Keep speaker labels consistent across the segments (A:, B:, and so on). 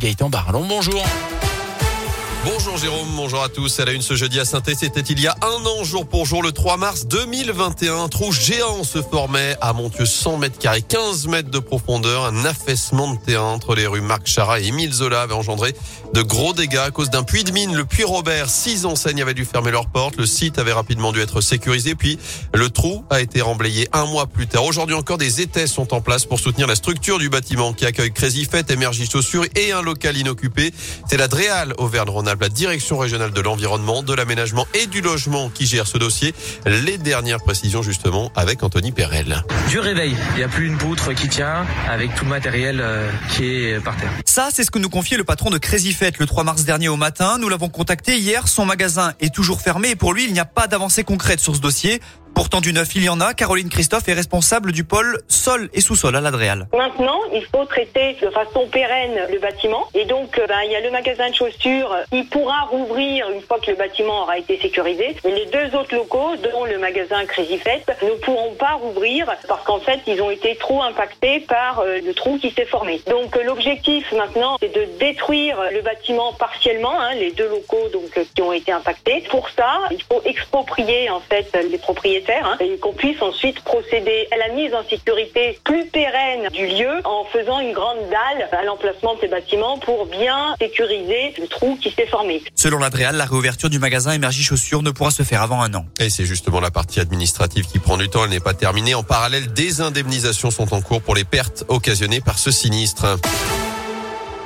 A: Gaëtan Barlon, bonjour.
B: Bonjour Jérôme, bonjour à tous. À la une ce jeudi à saint c'était il y a un an, jour pour jour, le 3 mars 2021. Un trou géant se formait à Montieu, 100 mètres carrés, 15 mètres de profondeur. Un affaissement de terrain entre les rues Marc Chara et Émile Zola avait engendré de gros dégâts à cause d'un puits de mine. Le puits Robert, six enseignes avaient dû fermer leurs portes. Le site avait rapidement dû être sécurisé. Puis le trou a été remblayé un mois plus tard. Aujourd'hui encore, des étais sont en place pour soutenir la structure du bâtiment qui accueille Crazy Fête, Chaussures et un local inoccupé. C'est la Dréal Auvergne-Rhône-Alpes la direction régionale de l'environnement, de l'aménagement et du logement qui gère ce dossier. Les dernières précisions justement avec Anthony Perel.
C: Du réveil, il n'y a plus une poutre qui tient avec tout le matériel euh, qui est par terre.
D: Ça, c'est ce que nous confiait le patron de Crazy Fête le 3 mars dernier au matin. Nous l'avons contacté hier. Son magasin est toujours fermé et pour lui, il n'y a pas d'avancée concrète sur ce dossier. Pourtant du neuf, il y en a. Caroline Christophe est responsable du pôle sol et sous-sol à l'Adréal.
E: Maintenant, il faut traiter de façon pérenne le bâtiment. Et donc, euh, ben, il y a le magasin de chaussures qui pourra rouvrir une fois que le bâtiment aura été sécurisé. Et les deux autres locaux, dont le magasin Crazy Fête, ne pourront pas rouvrir parce qu'en fait, ils ont été trop impactés par euh, le trou qui s'est formé. Donc, euh, l'objectif maintenant, c'est de détruire le bâtiment partiellement, hein, les deux locaux donc qui ont été impactés. Pour ça, il faut exproprier en fait les propriétaires Hein, et qu'on puisse ensuite procéder à la mise en sécurité plus pérenne du lieu en faisant une grande dalle à l'emplacement de ces bâtiments pour bien sécuriser le trou qui s'est formé.
D: Selon l'Adréal, la réouverture du magasin Énergie Chaussures ne pourra se faire avant un an.
B: Et c'est justement la partie administrative qui prend du temps, elle n'est pas terminée. En parallèle, des indemnisations sont en cours pour les pertes occasionnées par ce sinistre.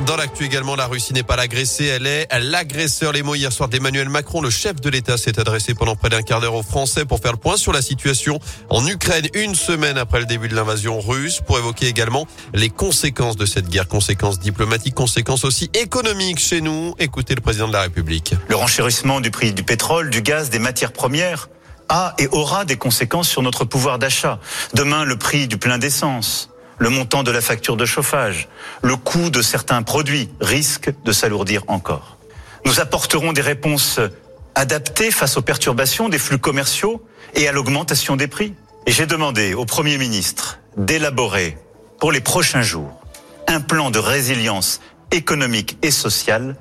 B: Dans l'actu également, la Russie n'est pas l'agressée, elle est l'agresseur. Les mots hier soir d'Emmanuel Macron, le chef de l'État, s'est adressé pendant près d'un quart d'heure aux Français pour faire le point sur la situation en Ukraine une semaine après le début de l'invasion russe, pour évoquer également les conséquences de cette guerre, conséquences diplomatiques, conséquences aussi économiques chez nous. Écoutez le président de la République.
F: Le renchérissement du prix du pétrole, du gaz, des matières premières a et aura des conséquences sur notre pouvoir d'achat. Demain, le prix du plein d'essence le montant de la facture de chauffage, le coût de certains produits risquent de s'alourdir encore. Nous apporterons des réponses adaptées face aux perturbations des flux commerciaux et à l'augmentation des prix. Et j'ai demandé au Premier ministre d'élaborer pour les prochains jours un plan de résilience économique et sociale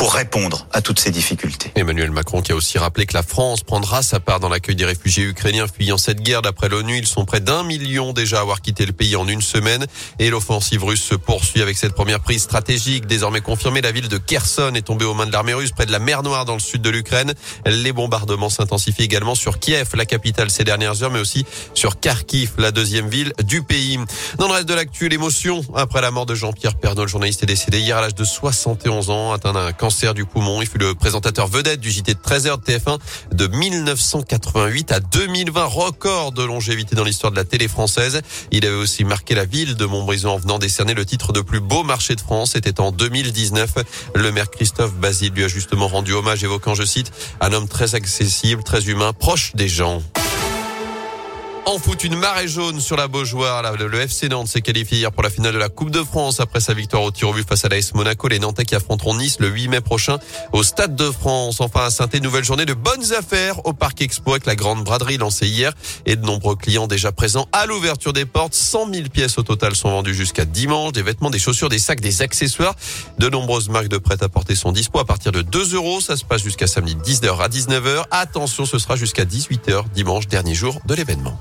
F: pour répondre à toutes ces difficultés.
B: Emmanuel Macron qui a aussi rappelé que la France prendra sa part dans l'accueil des réfugiés ukrainiens fuyant cette guerre. D'après l'ONU, ils sont près d'un million déjà à avoir quitté le pays en une semaine. Et l'offensive russe se poursuit avec cette première prise stratégique. Désormais confirmée, la ville de Kherson est tombée aux mains de l'armée russe près de la mer Noire dans le sud de l'Ukraine. Les bombardements s'intensifient également sur Kiev, la capitale ces dernières heures, mais aussi sur Kharkiv, la deuxième ville du pays. Dans le reste de l'actu, l'émotion après la mort de Jean-Pierre Pernaud, le journaliste est décédé hier à l'âge de 71 ans, atteint d'un cancer du poumon. Il fut le présentateur vedette du JT de 13h de TF1 de 1988 à 2020, record de longévité dans l'histoire de la télé française. Il avait aussi marqué la ville de Montbrison en venant décerner le titre de plus beau marché de France. C'était en 2019. Le maire Christophe Basile lui a justement rendu hommage évoquant, je cite, un homme très accessible, très humain, proche des gens. En foot, une marée jaune sur la Beaujoire. Le FC Nantes s'est qualifié hier pour la finale de la Coupe de France après sa victoire au tir face à l'AS Monaco. Les Nantais qui affronteront Nice le 8 mai prochain au Stade de France. Enfin à saint nouvelle journée de bonnes affaires au Parc Expo avec la grande braderie lancée hier et de nombreux clients déjà présents à l'ouverture des portes. 100 000 pièces au total sont vendues jusqu'à dimanche. Des vêtements, des chaussures, des sacs, des accessoires. De nombreuses marques de prêt-à-porter sont dispo à partir de 2 euros. Ça se passe jusqu'à samedi 10h à 19h. Attention, ce sera jusqu'à 18h dimanche, dernier jour de l'événement.